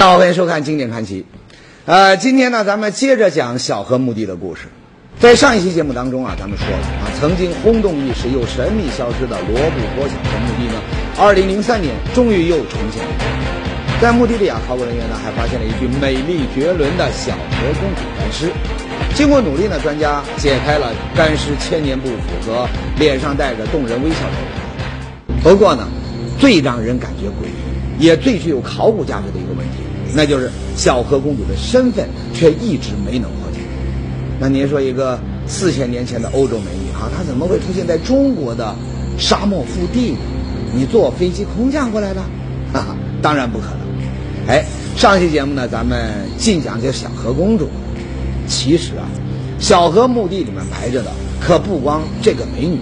大家好，欢迎收看《经典传奇》。呃，今天呢，咱们接着讲小河墓地的故事。在上一期节目当中啊，咱们说了啊，曾经轰动一时又神秘消失的罗布泊小河墓地呢，二零零三年终于又重现了。在墓地里啊，考古人员呢还发现了一具美丽绝伦的小河公主干尸。经过努力呢，专家解开了干尸千年不腐和脸上带着动人微笑的谜。不过呢，最让人感觉诡异，也最具有考古价值的一个问题。那就是小河公主的身份却一直没能破解。那您说一个四千年前的欧洲美女哈，她怎么会出现在中国的沙漠腹地呢？你坐飞机空降过来的？哈哈，当然不可能。哎，上期节目呢，咱们尽讲这小河公主。其实啊，小河墓地里面埋着的可不光这个美女。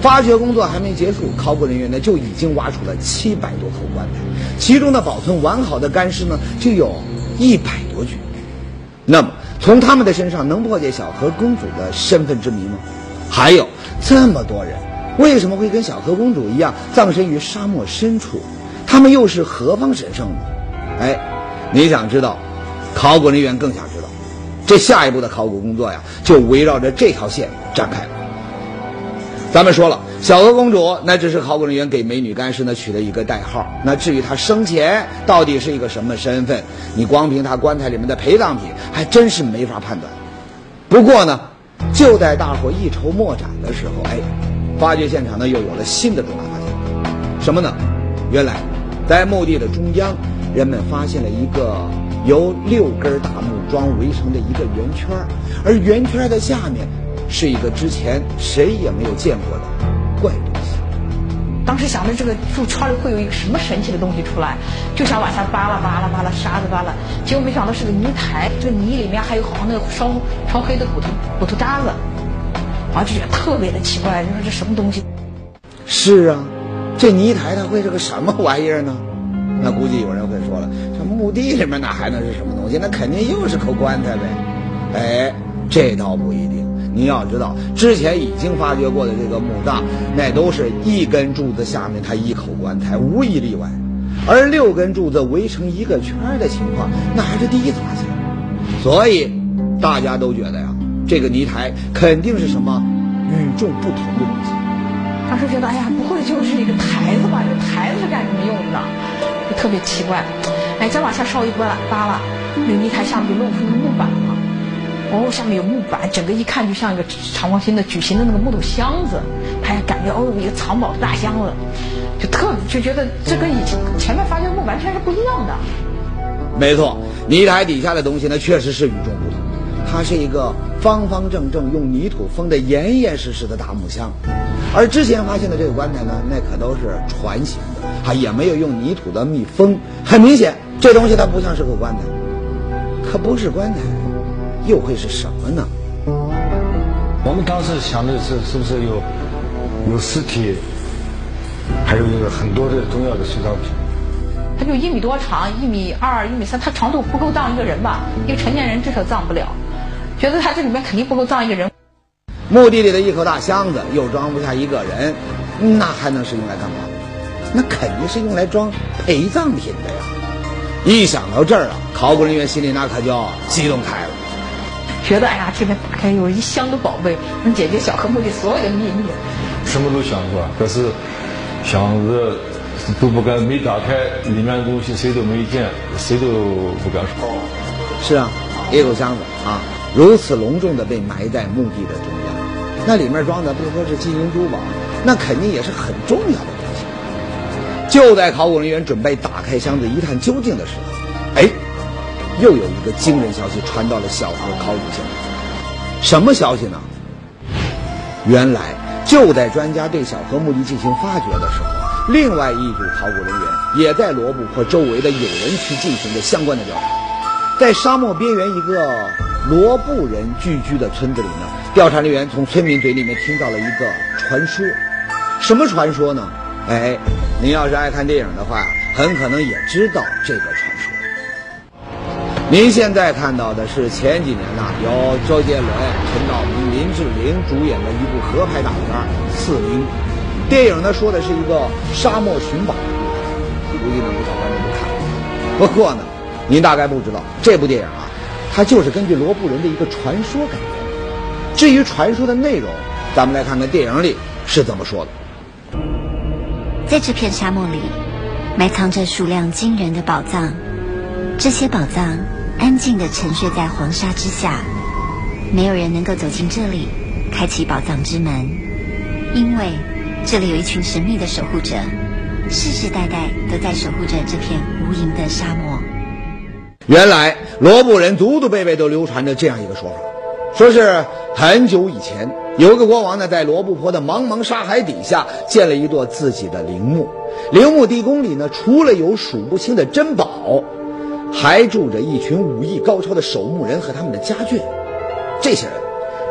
发掘工作还没结束，考古人员呢就已经挖出了七百多口棺材，其中的保存完好的干尸呢就有一百多具。那么从他们的身上能破解小河公主的身份之谜吗？还有这么多人为什么会跟小河公主一样葬身于沙漠深处？他们又是何方神圣呢？哎，你想知道，考古人员更想知道。这下一步的考古工作呀，就围绕着这条线展开了。咱们说了，小河公主那只是考古人员给美女干尸呢取的一个代号。那至于她生前到底是一个什么身份，你光凭她棺材里面的陪葬品，还真是没法判断。不过呢，就在大伙一筹莫展的时候，哎，发掘现场呢又有了新的重大发现。什么呢？原来，在墓地的中央，人们发现了一个由六根大木桩围成的一个圆圈，而圆圈的下面。是一个之前谁也没有见过的怪东西。当时想着这个树圈里会有一个什么神奇的东西出来，就想往下扒拉扒拉扒拉沙子扒拉，结果没想到是个泥台，这个泥里面还有好像那个烧烧黑的骨头骨头渣子，啊就觉得特别的奇怪，你说这什么东西？是啊，这泥台它会是个什么玩意儿呢？那估计有人会说了，这墓地里面哪还能是什么东西？那肯定又是口棺材呗。哎，这倒不一定。你要知道，之前已经发掘过的这个墓葬，那都是一根柱子下面它一口棺材，无一例外。而六根柱子围成一个圈的情况，那还是第一次发现。所以，大家都觉得呀，这个泥台肯定是什么与众不同的东西。当时觉得，哎呀，不会就是一个台子吧？这台子是干什么用的？就特别奇怪。哎，再往下稍一扒拉扒拉，那个泥台下面就露出木板哦，下面有木板，整个一看就像一个长方形的矩形的那个木头箱子，还感觉哦，一个藏宝的大箱子，就特就觉得这跟以前前面发现的木完全是不一样的。没错，泥台底下的东西呢，确实是与众不同。它是一个方方正正用泥土封得严严实实的大木箱，而之前发现的这个棺材呢，那可都是船形的，还也没有用泥土的密封。很明显，这东西它不像是个棺材，可不是棺材。又会是什么呢？我们当时想的是，是不是有有尸体，还有一个很多的重要的随葬品。它就一米多长，一米二、一米三，它长度不够葬一个人吧？一个成年人至少葬不了。觉得它这里面肯定不够葬一个人。墓地里的一口大箱子又装不下一个人，那还能是用来干嘛？那肯定是用来装陪葬品的呀！一想到这儿啊，考古人员心里那可就激动开了。觉得哎呀，这边打开有一箱的宝贝，能解决小河墓地所有的秘密。什么都想是吧？可是想着都不敢，没打开，里面的东西谁都没见，谁都不敢说。是啊，一口箱子啊，如此隆重的被埋在墓地的中央，那里面装的不说是金银珠宝，那肯定也是很重要的东西。就在考古人员准备打开箱子一探究竟的时候，哎。又有一个惊人消息传到了小河考古现场，什么消息呢？原来就在专家对小河墓地进行发掘的时候，另外一组考古人员也在罗布泊周围的有人区进行着相关的调查。在沙漠边缘一个罗布人聚居的村子里呢，调查人员从村民嘴里面听到了一个传说。什么传说呢？哎，您要是爱看电影的话，很可能也知道这个。您现在看到的是前几年呐，由周杰伦、陈道明、林志玲主演的一部合拍大片《刺陵》。电影呢说的是一个沙漠寻宝的故事，估计呢不少观众都看过。不过呢，您大概不知道，这部电影啊，它就是根据罗布人的一个传说改编。至于传说的内容，咱们来看看电影里是怎么说的。在这片沙漠里，埋藏着数量惊人的宝藏。这些宝藏安静地沉睡在黄沙之下，没有人能够走进这里，开启宝藏之门，因为这里有一群神秘的守护者，世世代代都在守护着这片无垠的沙漠。原来罗布人祖祖辈辈都流传着这样一个说法，说是很久以前。有个国王呢，在罗布泊的茫茫沙海底下建了一座自己的陵墓。陵墓地宫里呢，除了有数不清的珍宝，还住着一群武艺高超的守墓人和他们的家眷。这些人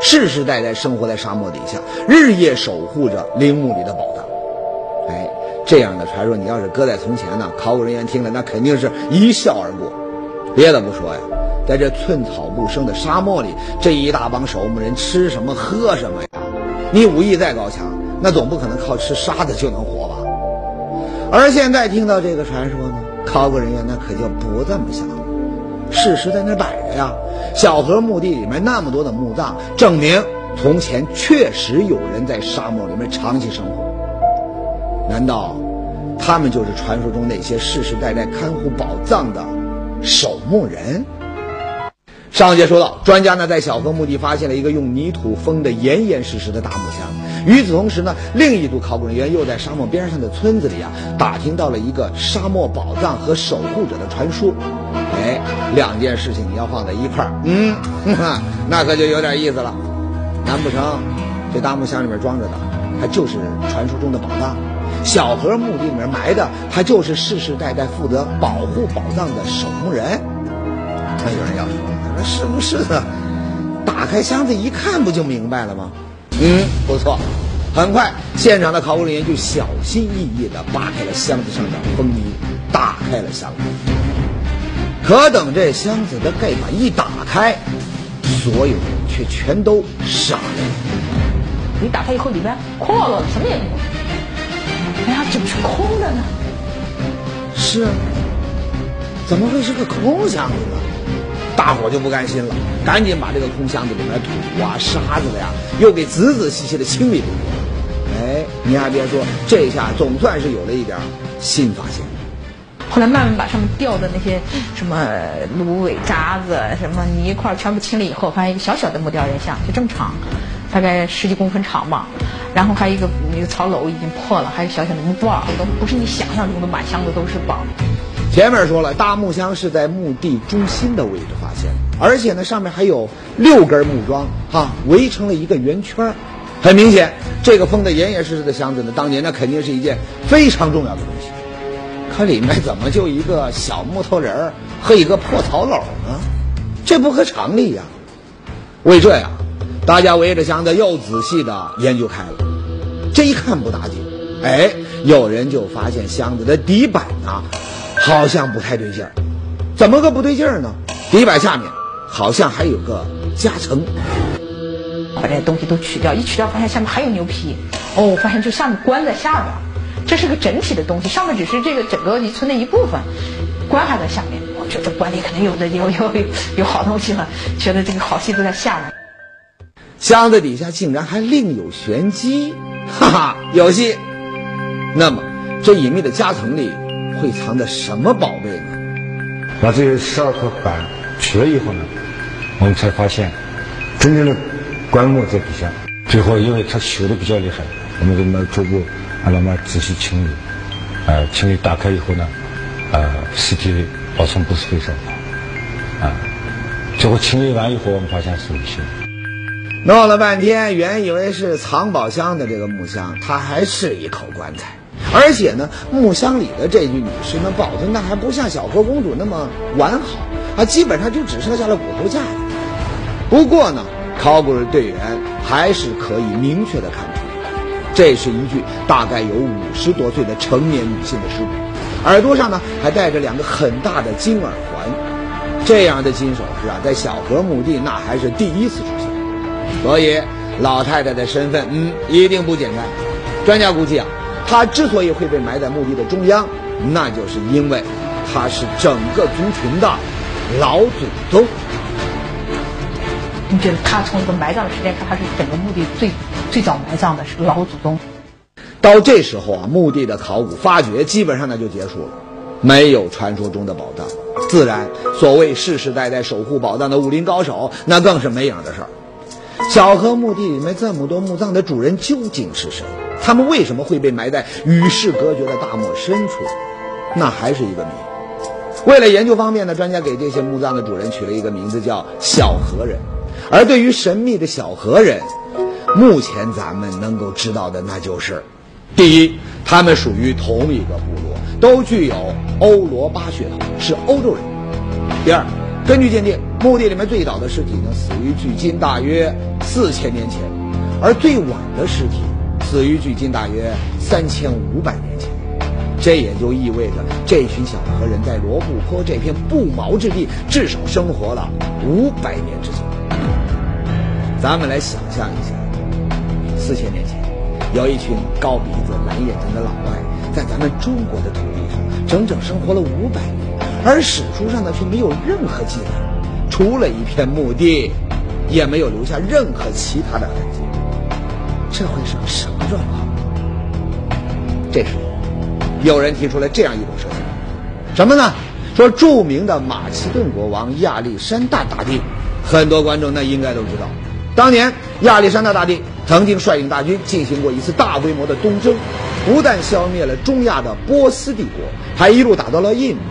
世世代代生活在沙漠底下，日夜守护着陵墓里的宝藏。哎，这样的传说，你要是搁在从前呢，考古人员听了那肯定是一笑而过。别的不说呀。在这寸草不生的沙漠里，这一大帮守墓人吃什么喝什么呀？你武艺再高强，那总不可能靠吃沙子就能活吧？而现在听到这个传说呢，考古人员那可就不这么想了。事实在那摆着呀，小河墓地里面那么多的墓葬，证明从前确实有人在沙漠里面长期生活。难道他们就是传说中那些世世代代看护宝藏的守墓人？上节说到，专家呢在小河墓地发现了一个用泥土封得严严实实的大木箱。与此同时呢，另一组考古人员又在沙漠边上的村子里啊，打听到了一个沙漠宝藏和守护者的传说。哎，两件事情你要放在一块儿，嗯，那可就有点意思了。难不成这大木箱里面装着的，它就是传说中的宝藏？小河墓地里面埋的，还就是世世代代负责保护宝藏的守墓人？那有人要说。是不是的？打开箱子一看，不就明白了吗？嗯，不错。很快，现场的考古人员就小心翼翼地扒开了箱子上的封泥，打开了箱子。可等这箱子的盖板一打开，所有人却全都傻了。你打开以后，里面空落落的，什么也没有。哎呀，怎么是空的呢？是啊，怎么会是个空箱子呢？大伙就不甘心了，赶紧把这个空箱子里面土啊、沙子的呀，又给仔仔细细的清理了一遍。哎，你还别说，这下总算是有了一点新发现。后来慢慢把上面掉的那些什么芦苇渣子、什么泥块全部清理以后，发现一个小小的木雕人像，就这么长，大概十几公分长吧。然后还有一个那个草篓已经破了，还有小小的木棒，都不是你想象中的满箱子都是宝。前面说了，大木箱是在墓地中心的位置发现，而且呢，上面还有六根木桩，哈，围成了一个圆圈。很明显，这个封的严严实实的箱子呢，当年那肯定是一件非常重要的东西。可里面怎么就一个小木头人儿和一个破草篓呢？这不合常理呀！为这呀，大家围着箱子又仔细的研究开了。这一看不打紧，哎，有人就发现箱子的底板呢。好像不太对劲儿，怎么个不对劲儿呢？底板下面好像还有个夹层，把这些东西都取掉，一取掉发现下面还有牛皮，哦，我发现就下面关在下边，这是个整体的东西，上面只是这个整个遗存的一部分，关还在下面，我觉得关里肯定有的有有有好东西了，觉得这个好戏都在下面。箱子底下竟然还另有玄机，哈哈，有戏。那么这隐秘的夹层里。会藏着什么宝贝呢？把这些十二块板取了以后呢，我们才发现真正的棺木在底下。最后，因为它朽的比较厉害，我们就慢逐步慢慢仔细清理。呃，清理打开以后呢，呃，尸体保存不是非常好。啊，最后清理完以后，我们发现是女性。弄了半天，原以为是藏宝箱的这个木箱，它还是一口棺材。而且呢，木箱里的这具女尸呢，保存的还不像小河公主那么完好啊，基本上就只剩下了骨头架子。不过呢，考古队员还是可以明确的看出，这是一具大概有五十多岁的成年女性的尸骨，耳朵上呢还戴着两个很大的金耳环，这样的金首饰啊，在小河墓地那还是第一次出现，所以老太太的身份，嗯，一定不简单。专家估计啊。他之所以会被埋在墓地的中央，那就是因为他是整个族群的老祖宗。你觉得他从一个埋葬的时间看，他是整个墓地最最早埋葬的是老祖宗。到这时候啊，墓地的考古发掘基本上那就结束了，没有传说中的宝藏，自然所谓世世代代守护宝藏的武林高手，那更是没影的事儿。小河墓地里面这么多墓葬的主人究竟是谁？他们为什么会被埋在与世隔绝的大漠深处？那还是一个谜。为了研究方便呢，专家给这些墓葬的主人取了一个名字，叫小河人。而对于神秘的小河人，目前咱们能够知道的那就是：第一，他们属于同一个部落，都具有欧罗巴血统，是欧洲人；第二，根据鉴定，墓地里面最早的尸体呢，死于距今大约四千年前，而最晚的尸体。死于距今大约三千五百年前，这也就意味着这群小河人在罗布泊这片不毛之地至少生活了五百年之久。咱们来想象一下，四千年前，有一群高鼻子、蓝眼睛的老外，在咱们中国的土地上整整生活了五百年，而史书上呢却没有任何记载，除了一片墓地，也没有留下任何其他的痕迹。这会是个什么状况？这时，有人提出了这样一种设想，什么呢？说著名的马其顿国王亚历山大大帝，很多观众那应该都知道，当年亚历山大大帝曾经率领大军进行过一次大规模的东征，不但消灭了中亚的波斯帝国，还一路打到了印度。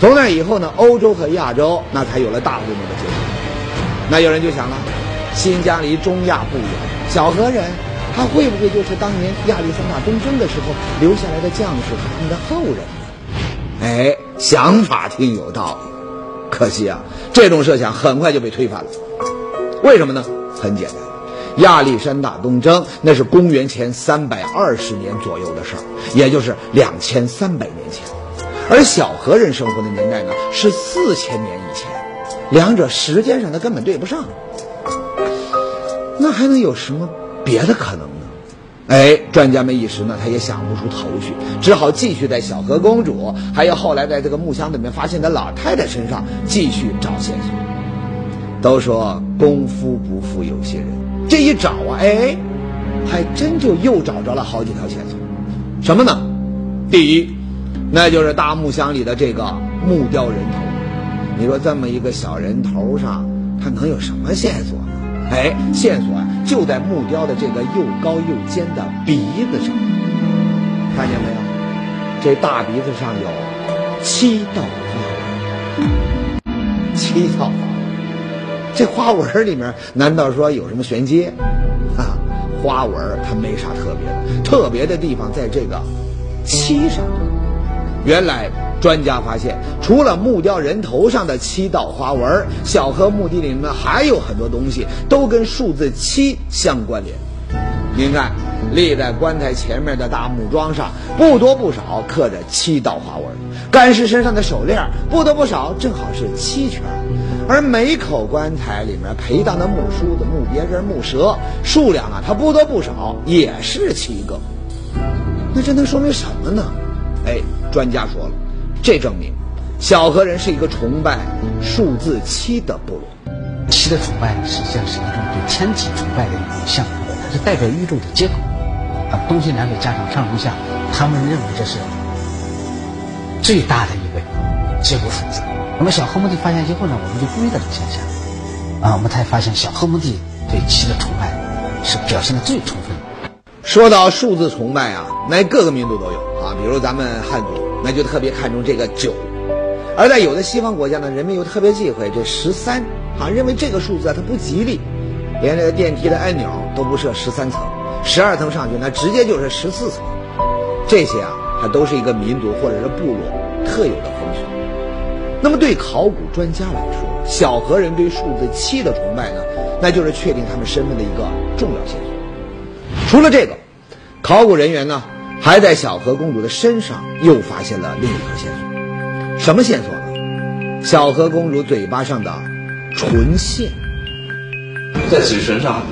从那以后呢，欧洲和亚洲那才有了大规模的接触。那有人就想了，新疆离中亚不远，小河人。他会不会就是当年亚历山大东征的时候留下来的将士他们的后人呢？哎，想法挺有道理，可惜啊，这种设想很快就被推翻了。为什么呢？很简单，亚历山大东征那是公元前三百二十年左右的事儿，也就是两千三百年前，而小河人生活的年代呢是四千年以前，两者时间上它根本对不上。那还能有什么？别的可能呢？哎，专家们一时呢，他也想不出头绪，只好继续在小河公主，还有后来在这个木箱里面发现的老太太身上继续找线索。都说功夫不负有心人，这一找啊，哎，还真就又找着了好几条线索。什么呢？第一，那就是大木箱里的这个木雕人头。你说这么一个小人头上，他能有什么线索呢？哎，线索啊，就在木雕的这个又高又尖的鼻子上，看见没有？这大鼻子上有七道花纹，七道花纹。这花纹里面难道说有什么玄机？啊，花纹它没啥特别的，特别的地方在这个七上。原来。专家发现，除了木雕人头上的七道花纹，小河墓地里面还有很多东西都跟数字七相关联。您看，立在棺材前面的大木桩上，不多不少刻着七道花纹；干尸身上的手链，不多不少正好是七圈；而每口棺材里面陪葬的木梳子、木别针、木蛇数量啊，它不多不少也是七个。那这能说明什么呢？哎，专家说了。这证明，小河人是一个崇拜数字七的部落。七的崇拜实际上是一种对天体崇拜的一种象征，它是代表宇宙的结构。啊，东西南北加上上中下，他们认为这是最大的一个结构数字。那么小河墓地发现以后呢，我们就注意到这个现象。啊，我们才发现小河墓地对七的崇拜是表现的最充分。说到数字崇拜啊，那各个民族都有啊，比如咱们汉族。那就特别看重这个九，而在有的西方国家呢，人们又特别忌讳这十三，啊，认为这个数字啊它不吉利，连这个电梯的按钮都不设十三层，十二层上去那直接就是十四层，这些啊，它都是一个民族或者是部落特有的风俗。那么对考古专家来说，小河人对数字七的崇拜呢，那就是确定他们身份的一个重要线索。除了这个，考古人员呢？还在小河公主的身上又发现了另一条线索，什么线索呢？小河公主嘴巴上的唇线，在嘴唇上，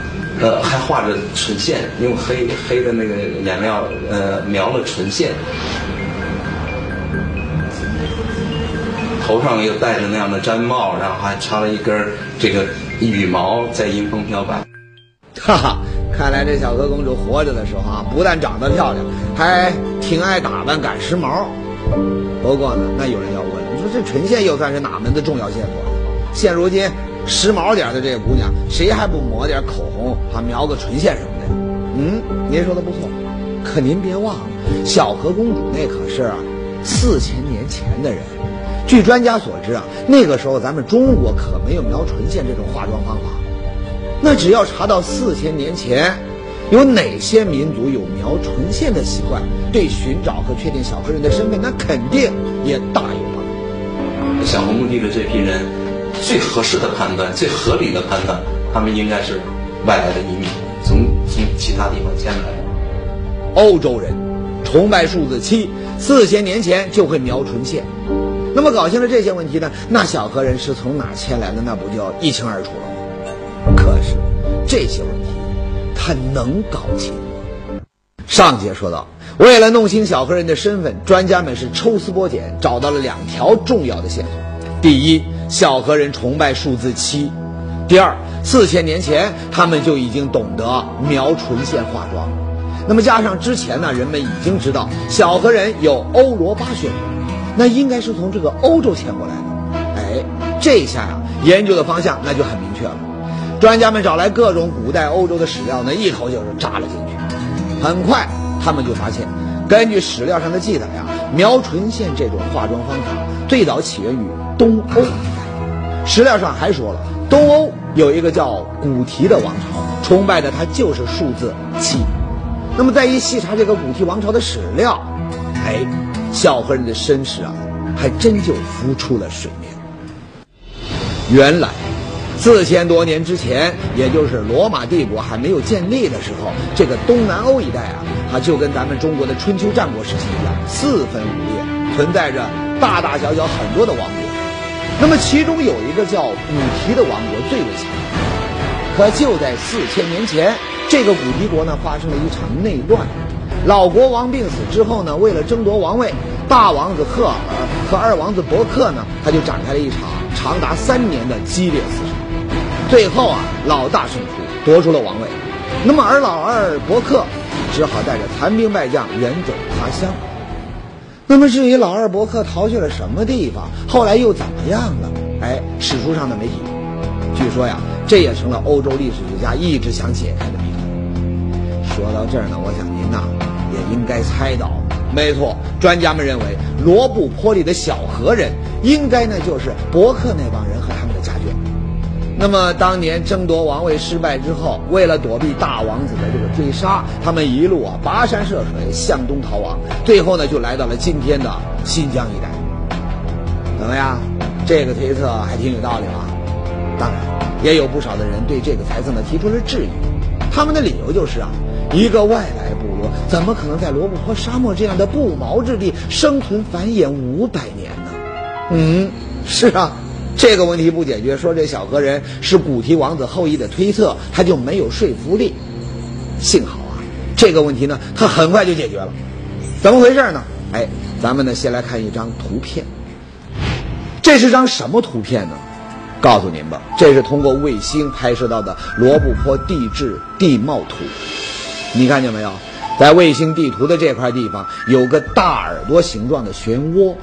呃，还画着唇线，用黑黑的那个颜料，呃，描了唇线。头上又戴着那样的毡帽，然后还插了一根这个羽毛在迎风飘摆。哈哈，看来这小河公主活着的时候啊，不但长得漂亮，还挺爱打扮、赶时髦。不过呢，那有人要问了，你说这唇线又算是哪门子重要线索？现如今时髦点的这个姑娘，谁还不抹点口红，啊描个唇线什么的？嗯，您说的不错，可您别忘了，小河公主那可是四千年前的人。据专家所知啊，那个时候咱们中国可没有描唇线这种化妆方法。那只要查到四千年前有哪些民族有描唇线的习惯，对寻找和确定小河人的身份，那肯定也大有帮助。小河墓地的这批人，最合适的判断、最合理的判断，他们应该是外来的移民，从从其他地方迁来的。欧洲人崇拜数字七，四千年前就会描唇线。那么搞清了这些问题呢，那小河人是从哪迁来的，那不就一清二楚了吗？这些问题他能搞清吗？上节说到，为了弄清小河人的身份，专家们是抽丝剥茧，找到了两条重要的线索。第一，小河人崇拜数字七；第二，四千年前他们就已经懂得描唇线化妆。那么加上之前呢，人们已经知道小河人有欧罗巴血统，那应该是从这个欧洲迁过来的。哎，这下呀，研究的方向那就很明确了。专家们找来各种古代欧洲的史料呢，一口就是扎了进去。很快，他们就发现，根据史料上的记载呀，描唇线这种化妆方法最早起源于东欧。史料上还说了，东欧有一个叫古提的王朝，崇拜的它就是数字七。那么再一细查这个古提王朝的史料，哎，小和人的身世啊，还真就浮出了水面。原来，四千多年之前，也就是罗马帝国还没有建立的时候，这个东南欧一带啊，它就跟咱们中国的春秋战国时期一样，四分五裂，存在着大大小小很多的王国。那么其中有一个叫古提的王国最为强大。可就在四千年前。这个古提国呢，发生了一场内乱。老国王病死之后呢，为了争夺王位，大王子赫尔和二王子伯克呢，他就展开了一场长达三年的激烈厮杀。最后啊，老大胜出，夺出了王位。那么，而老二伯克只好带着残兵败将远走他乡。那么，至于老二伯克逃去了什么地方，后来又怎么样了？哎，史书上的媒体，据说呀，这也成了欧洲历史学家一直想解开的谜团。说到这儿呢，我想您呐也应该猜到，没错，专家们认为罗布泊里的小河人应该呢就是伯克那帮人和他。那么当年争夺王位失败之后，为了躲避大王子的这个追杀，他们一路啊跋山涉水向东逃亡，最后呢就来到了今天的新疆一带。怎么样？这个推测还挺有道理吧？当然，也有不少的人对这个猜测呢提出了质疑，他们的理由就是啊。一个外来部落怎么可能在罗布泊沙漠这样的不毛之地生存繁衍五百年呢？嗯，是啊，这个问题不解决，说这小河人是古提王子后裔的推测，他就没有说服力。幸好啊，这个问题呢，他很快就解决了。怎么回事呢？哎，咱们呢先来看一张图片。这是张什么图片呢？告诉您吧，这是通过卫星拍摄到的罗布泊地质地貌图。你看见没有，在卫星地图的这块地方有个大耳朵形状的漩涡，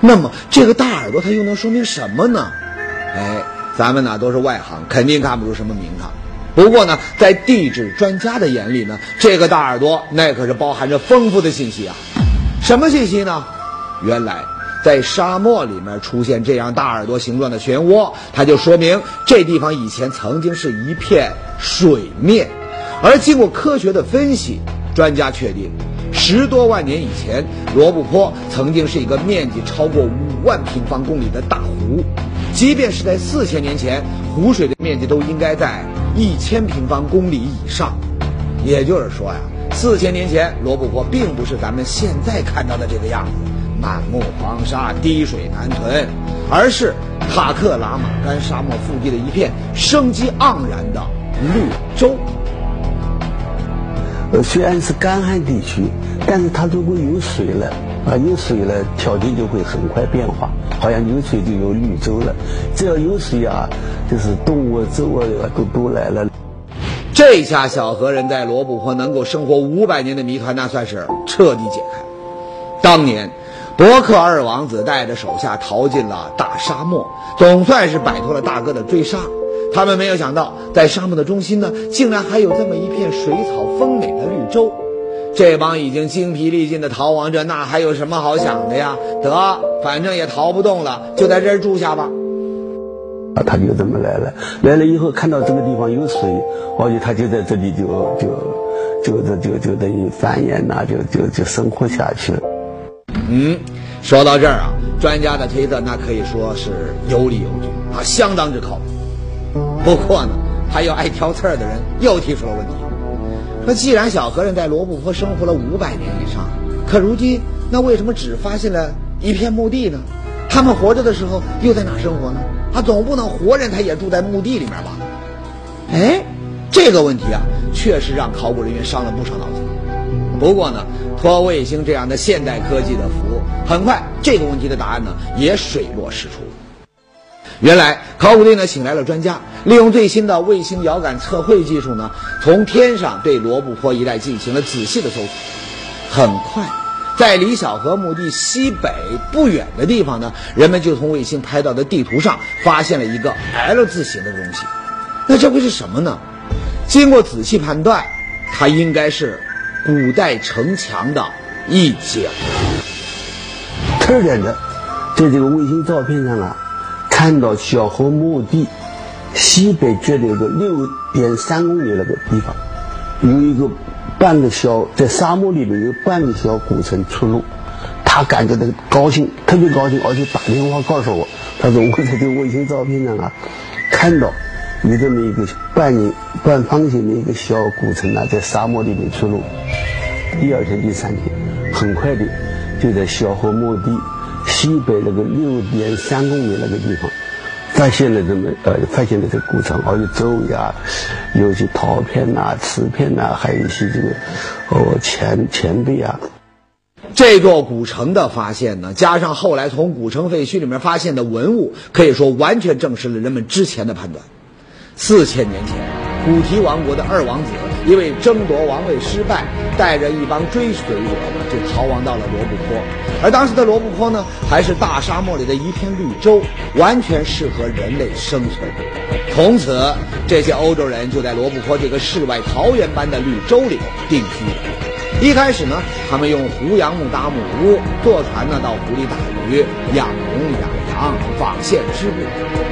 那么这个大耳朵它又能说明什么呢？哎，咱们呢都是外行，肯定看不出什么名堂。不过呢，在地质专家的眼里呢，这个大耳朵那可是包含着丰富的信息啊。什么信息呢？原来在沙漠里面出现这样大耳朵形状的漩涡，它就说明这地方以前曾经是一片水面。而经过科学的分析，专家确定，十多万年以前，罗布泊曾经是一个面积超过五万平方公里的大湖。即便是在四千年前，湖水的面积都应该在一千平方公里以上。也就是说呀，四千年前罗布泊并不是咱们现在看到的这个样子，满目黄沙、滴水难存，而是塔克拉玛干沙漠腹地的一片生机盎然的绿洲。呃虽然是干旱地区，但是它如果有水了，啊，有水了，条件就会很快变化，好像有水就有绿洲了。只要有水啊，就是动物、植物啊都都来了。这下小河人在罗布泊能够生活五百年的谜团，那算是彻底解开。当年，伯克二王子带着手下逃进了大沙漠，总算是摆脱了大哥的追杀。他们没有想到，在沙漠的中心呢，竟然还有这么一片水草丰美的绿洲。这帮已经精疲力尽的逃亡者，那还有什么好想的呀？得，反正也逃不动了，就在这儿住下吧。啊，他就这么来了。来了以后，看到这个地方有水，而且他就在这里就就就这就就等于繁衍呐，就就就生活下去了。嗯，说到这儿啊，专家的推测那可以说是有理有据啊，相当之靠谱。不过呢，还有爱挑刺儿的人又提出了问题。说，既然小和尚在罗布泊生活了五百年以上，可如今那为什么只发现了一片墓地呢？他们活着的时候又在哪生活呢？他总不能活人他也住在墓地里面吧？哎，这个问题啊，确实让考古人员伤了不少脑筋。不过呢，托卫星这样的现代科技的福，很快这个问题的答案呢也水落石出。原来考古队呢请来了专家，利用最新的卫星遥感测绘技术呢，从天上对罗布泊一带进行了仔细的搜索。很快，在离小河墓地西北不远的地方呢，人们就从卫星拍到的地图上发现了一个 L 字形的东西。那这会是什么呢？经过仔细判断，它应该是古代城墙的一角。特点的，在这个卫星照片上啊。看到小河墓地西北角的一个六点三公里那个地方，有一个半个小在沙漠里面有半个小古城出路，他感觉到高兴，特别高兴，而且打电话告诉我，他说我在这卫星照片上啊，看到有这么一个半半方形的一个小古城啊，在沙漠里面出路。第二天、第三天，很快的就在小河墓地。西北那个六点三公里那个地方，发现了这么呃，发现了这古城，而且周围啊，有些陶片呐、瓷片呐，还有一些这个哦钱钱币啊。这座古城的发现呢，加上后来从古城废墟里面发现的文物，可以说完全证实了人们之前的判断。四千年前，古提王国的二王子因为争夺王位失败，带着一帮追随者呢，就逃亡到了罗布泊。而当时的罗布泊呢，还是大沙漠里的一片绿洲，完全适合人类生存。从此，这些欧洲人就在罗布泊这个世外桃源般的绿洲里定居了。一开始呢，他们用胡杨木搭木屋，坐船呢到湖里打鱼、养龙、养羊、纺线织布。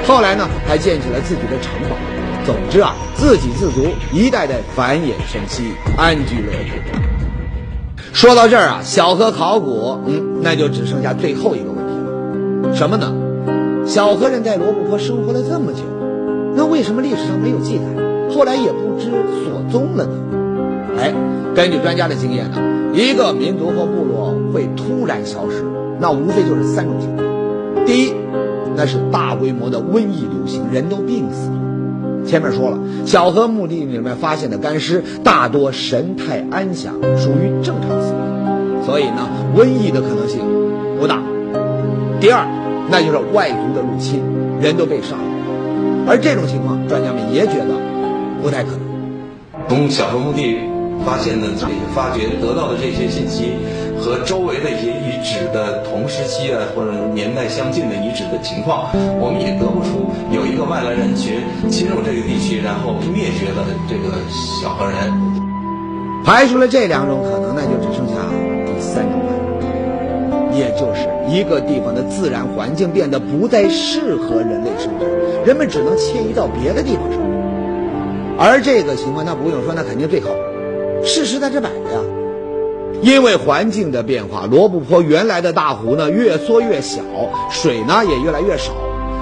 后来呢，还建起了自己的城堡。总之啊，自给自足，一代代繁衍生息，安居乐业。说到这儿啊，小河考古，嗯，那就只剩下最后一个问题了，什么呢？小河人在罗布泊生活了这么久，那为什么历史上没有记载，后来也不知所踪了呢？哎，根据专家的经验呢，一个民族或部落会突然消失，那无非就是三种情况：第一，那是大规模的瘟疫流行，人都病死了。前面说了，小河墓地里面发现的干尸大多神态安详，属于正常死亡，所以呢，瘟疫的可能性不大。第二，那就是外族的入侵，人都被杀了，而这种情况，专家们也觉得不太可能。从小河墓地发现的这些发掘得到的这些信息。和周围的一些遗址的同时期啊，或者年代相近的遗址的情况，我们也得不出有一个外来人群侵入这个地区，然后灭绝了这个小河人。排除了这两种可能，那就只剩下第三种可能，也就是一个地方的自然环境变得不再适合人类生存，人们只能迁移到别的地方生活。而这个情况，那不用说，那肯定最靠谱，事实在这摆着呀。因为环境的变化，罗布泊原来的大湖呢越缩越小，水呢也越来越少。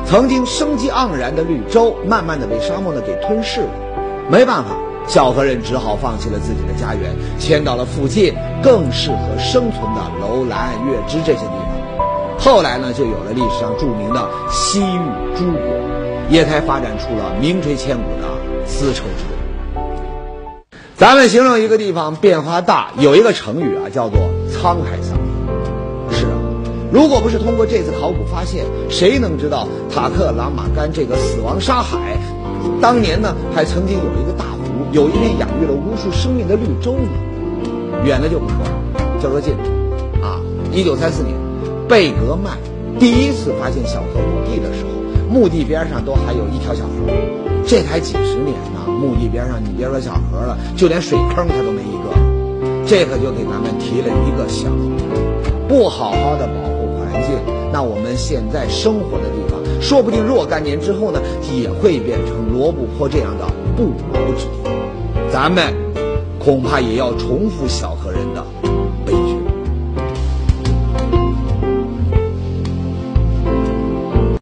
曾经生机盎然的绿洲，慢慢的被沙漠呢给吞噬了。没办法，小河人只好放弃了自己的家园，迁到了附近更适合生存的楼兰、月支这些地方。后来呢，就有了历史上著名的西域诸国，也才发展出了名垂千古的丝绸之路。咱们形容一个地方变化大，有一个成语啊，叫做“沧海桑田”。是啊如果不是通过这次考古发现，谁能知道塔克拉玛干这个死亡沙海，当年呢还曾经有一个大湖，有一片养育了无数生命的绿洲呢？远的就不说了，就说近的，啊，一九三四年，贝格曼第一次发现小河墓地的时候，墓地边上都还有一条小河，这才几十年呢，墓地边上你别说小河了，就连水坑它都没一个，这可就给咱们提了一个醒，不好好的保护环境，那我们现在生活的地方，说不定若干年之后呢，也会变成罗布泊这样的不毛之地，咱们恐怕也要重复小河人的